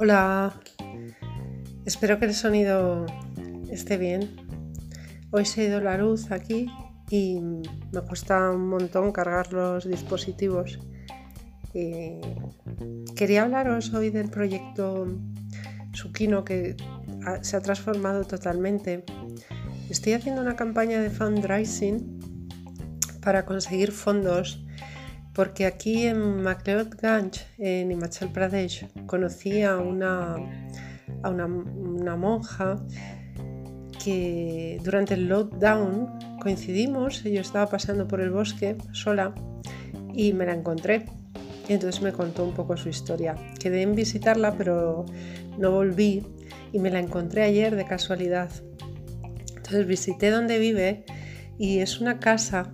Hola, espero que el sonido esté bien. Hoy se ha ido la luz aquí y me cuesta un montón cargar los dispositivos. quería hablaros hoy del proyecto Sukino que se ha transformado totalmente. Estoy haciendo una campaña de fundraising para conseguir fondos porque aquí en MacLeod Ganj, en Himachal Pradesh, conocí a una, a una, monja que durante el lockdown coincidimos, yo estaba pasando por el bosque sola y me la encontré. Entonces me contó un poco su historia. Quedé en visitarla, pero no volví y me la encontré ayer de casualidad. Entonces visité donde vive y es una casa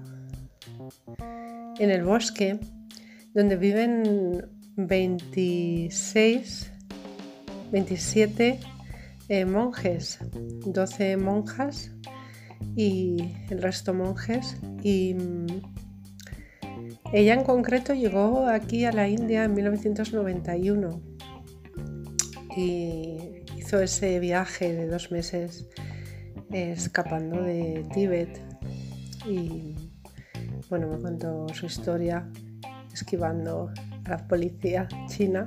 en el bosque donde viven 26, 27 eh, monjes, 12 monjas y el resto monjes. Y mm, ella en concreto llegó aquí a la India en 1991 y hizo ese viaje de dos meses escapando de Tíbet y bueno, me contó su historia esquivando a la policía china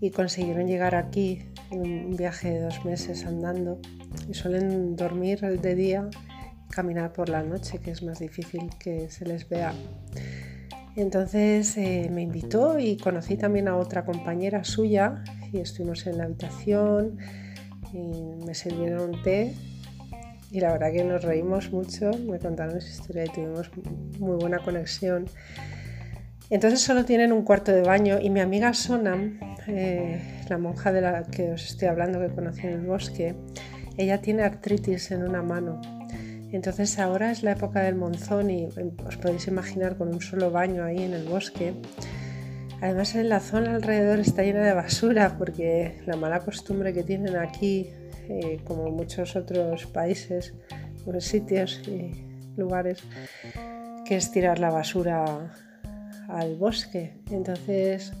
y consiguieron llegar aquí en un viaje de dos meses andando y suelen dormir de día y caminar por la noche, que es más difícil que se les vea. Entonces eh, me invitó y conocí también a otra compañera suya y estuvimos en la habitación y me sirvieron un té y la verdad que nos reímos mucho, me contaron su historia y tuvimos muy buena conexión. Entonces solo tienen un cuarto de baño y mi amiga Sonam, eh, la monja de la que os estoy hablando que conocí en el bosque, ella tiene artritis en una mano. Entonces ahora es la época del monzón y os podéis imaginar con un solo baño ahí en el bosque. Además en la zona alrededor está llena de basura porque la mala costumbre que tienen aquí eh, como muchos otros países, sitios y lugares, que es tirar la basura al bosque. Entonces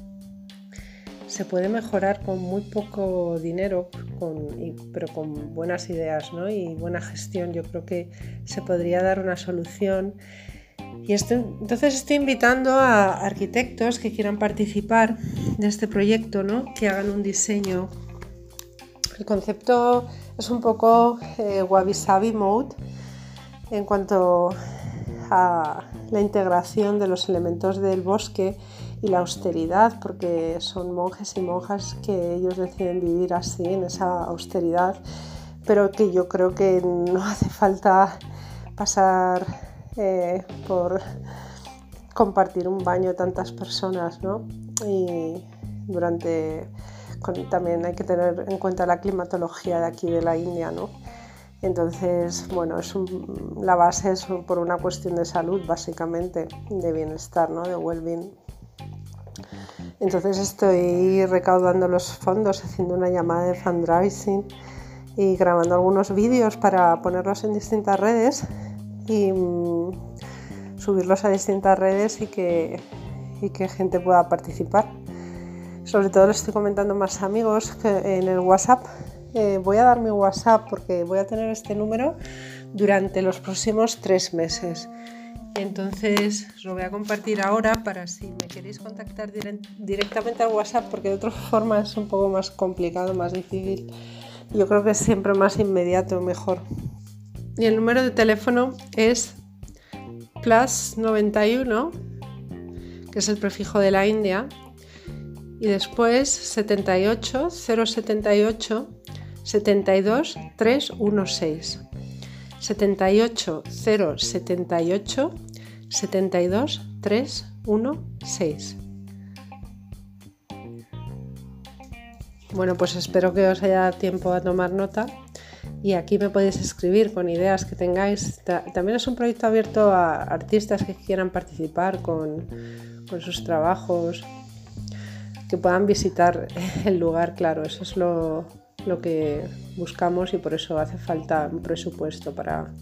se puede mejorar con muy poco dinero, pero con buenas ideas y buena gestión. Yo creo que se podría dar una solución. Y entonces estoy invitando a arquitectos que quieran participar de este proyecto, ¿no? que hagan un diseño el concepto es un poco eh, wabi sabi mode en cuanto a la integración de los elementos del bosque y la austeridad, porque son monjes y monjas que ellos deciden vivir así, en esa austeridad, pero que yo creo que no hace falta pasar eh, por compartir un baño tantas personas, ¿no? Y durante también hay que tener en cuenta la climatología de aquí de la India, ¿no? Entonces, bueno, es la base es por una cuestión de salud, básicamente, de bienestar, ¿no? De well-being. Entonces estoy recaudando los fondos, haciendo una llamada de fundraising y grabando algunos vídeos para ponerlos en distintas redes y mm, subirlos a distintas redes y que, y que gente pueda participar. Sobre todo lo estoy comentando más amigos en el WhatsApp. Eh, voy a dar mi WhatsApp porque voy a tener este número durante los próximos tres meses. Entonces lo voy a compartir ahora para si me queréis contactar directamente al WhatsApp porque de otra forma es un poco más complicado, más difícil. Yo creo que es siempre más inmediato, mejor. Y el número de teléfono es plus 91, que es el prefijo de la India, y después 78 078 72 316 78 078 72 316 Bueno, pues espero que os haya dado tiempo a tomar nota. Y aquí me podéis escribir con ideas que tengáis. También es un proyecto abierto a artistas que quieran participar con, con sus trabajos que puedan visitar el lugar, claro, eso es lo, que buscamos y por eso hace falta un presupuesto para,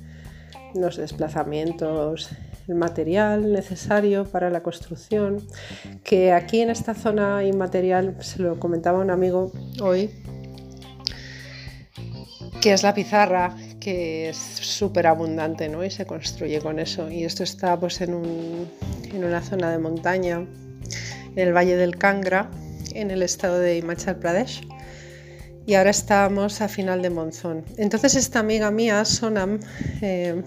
los desplazamientos, el material necesario para la construcción, que aquí en esta zona inmaterial, se lo comentaba un amigo hoy, que es la pizarra, que es súper abundante ¿no? y se construye con eso. Y esto está pues, en, en una zona de montaña, en el Valle del Kangra, en el estado de Himachal Pradesh y ahora estamos a final de monzón. Entonces esta amiga mía, Sonam, eh,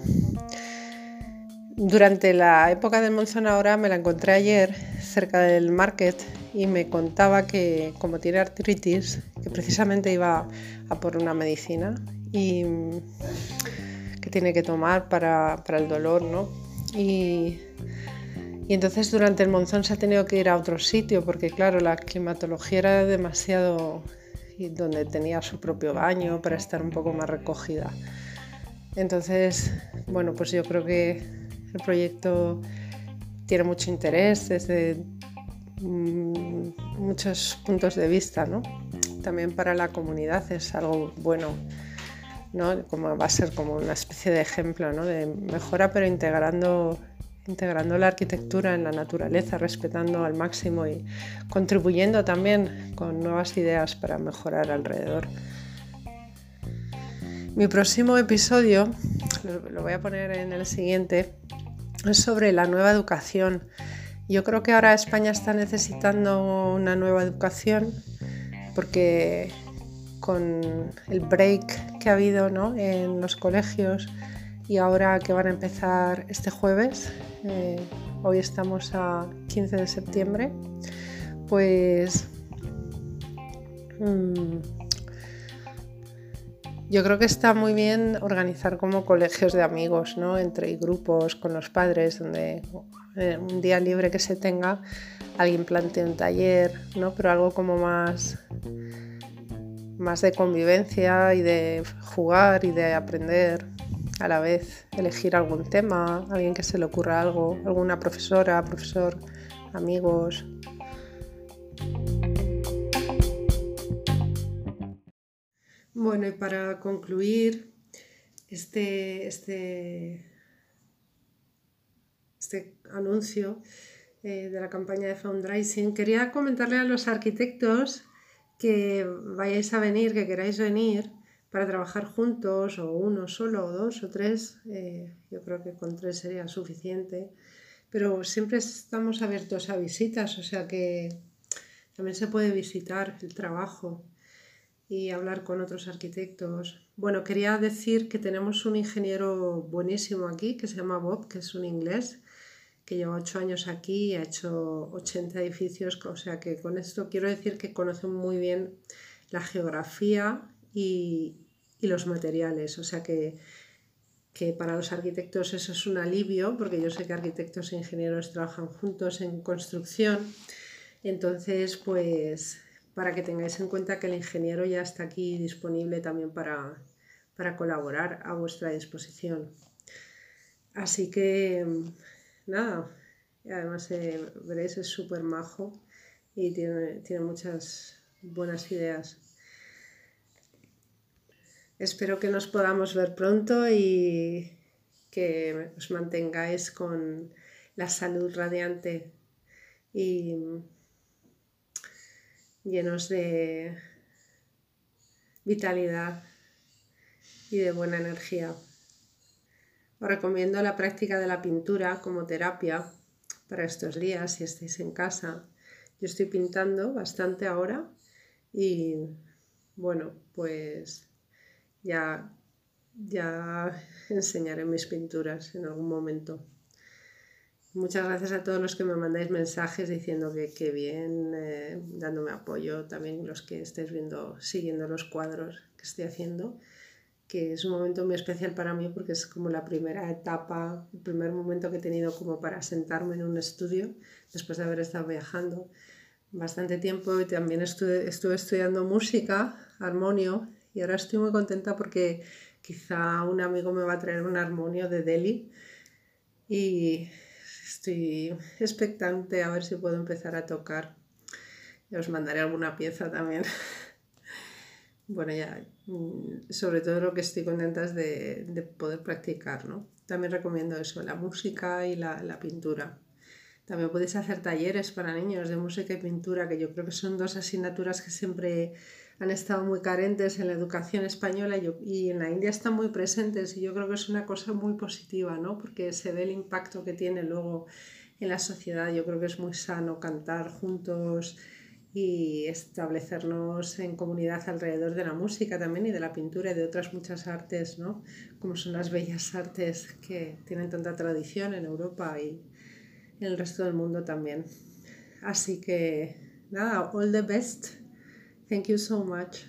durante la época del monzón ahora me la encontré ayer cerca del market y me contaba que como tiene artritis, que precisamente iba a por una medicina y que tiene que tomar para, el dolor, ¿no? Y, y entonces durante el monzón se ha tenido que ir a otro sitio porque claro, la climatología era demasiado donde tenía su propio baño para estar un poco más recogida. Entonces, bueno, pues yo creo que el proyecto tiene mucho interés desde mm, muchos puntos de vista, ¿no? También para la comunidad es algo bueno, ¿no? Como va a ser como una especie de ejemplo, ¿no? De mejora, pero integrando integrando la arquitectura en la naturaleza, respetando al máximo y contribuyendo también con nuevas ideas para mejorar alrededor. Mi próximo episodio, lo voy a poner en el siguiente, es sobre la nueva educación. Yo creo que ahora España está necesitando una nueva educación porque con el break que ha habido en los colegios y ahora que van a empezar este jueves, eh, hoy estamos a 15 de septiembre, pues mm, yo creo que está muy bien organizar como colegios de amigos, ¿no? Entre grupos con los padres, donde eh, un día libre que se tenga, alguien plantee un taller, ¿no? Pero algo como más, más de convivencia y de jugar y de aprender a la vez elegir algún tema, alguien que se le ocurra algo, alguna profesora, profesor, amigos. Bueno, y para concluir este, este, este anuncio eh, de la campaña de fundraising, quería comentarle a los arquitectos que vayáis a venir, que queráis venir, para trabajar juntos o uno solo o dos o tres, eh, yo creo que con tres sería suficiente, pero siempre estamos abiertos a visitas, o sea que también se puede visitar el trabajo y hablar con otros arquitectos. Bueno, quería decir que tenemos un ingeniero buenísimo aquí que se llama Bob, que es un inglés que lleva ocho años aquí y ha hecho 80 edificios, o sea que con esto quiero decir que conoce muy bien la geografía y, los materiales. O sea que, que, para los arquitectos eso es un alivio, porque yo sé que arquitectos e ingenieros trabajan juntos en construcción. Entonces, pues para que tengáis en cuenta que el ingeniero ya está aquí disponible también para, para colaborar a vuestra disposición. Así que, nada, además eh, veréis, es súper majo y tiene, tiene muchas buenas ideas. Espero que nos podamos ver pronto y que os mantengáis con la salud radiante y llenos de vitalidad y de buena energía. Os recomiendo la práctica de la pintura como terapia para estos días si estáis en casa. Yo estoy pintando bastante ahora y bueno, pues ya, ya enseñaré mis pinturas en algún momento. Muchas gracias a todos los que me mandáis mensajes diciendo que, qué bien, eh, dándome apoyo, también los que estéis viendo, siguiendo los cuadros que estoy haciendo, que es un momento muy especial para mí porque es como la primera etapa, el primer momento que he tenido como para sentarme en un estudio después de haber estado viajando bastante tiempo y también estuve, estuve estudiando música, armonio y ahora estoy muy contenta porque quizá un amigo me va a traer un armonio de Delhi y estoy expectante a ver si puedo empezar a tocar. Y os mandaré alguna pieza también. bueno, ya, mm, sobre todo lo que estoy contenta es de, de poder practicar, ¿no? también recomiendo eso, la música y la, la pintura. También podéis hacer talleres para niños de música y pintura, que yo creo que son dos asignaturas que siempre han estado muy carentes en la educación española y, en la India están muy presentes y yo creo que es una cosa muy positiva, ¿no? Porque se ve el impacto que tiene luego en la sociedad. Yo creo que es muy sano cantar juntos y establecernos en comunidad alrededor de la música también y de la pintura y de otras muchas artes, ¿no? Como son las bellas artes que tienen tanta tradición en Europa y en el resto del mundo también. Así que nada, all the best Thank you so much.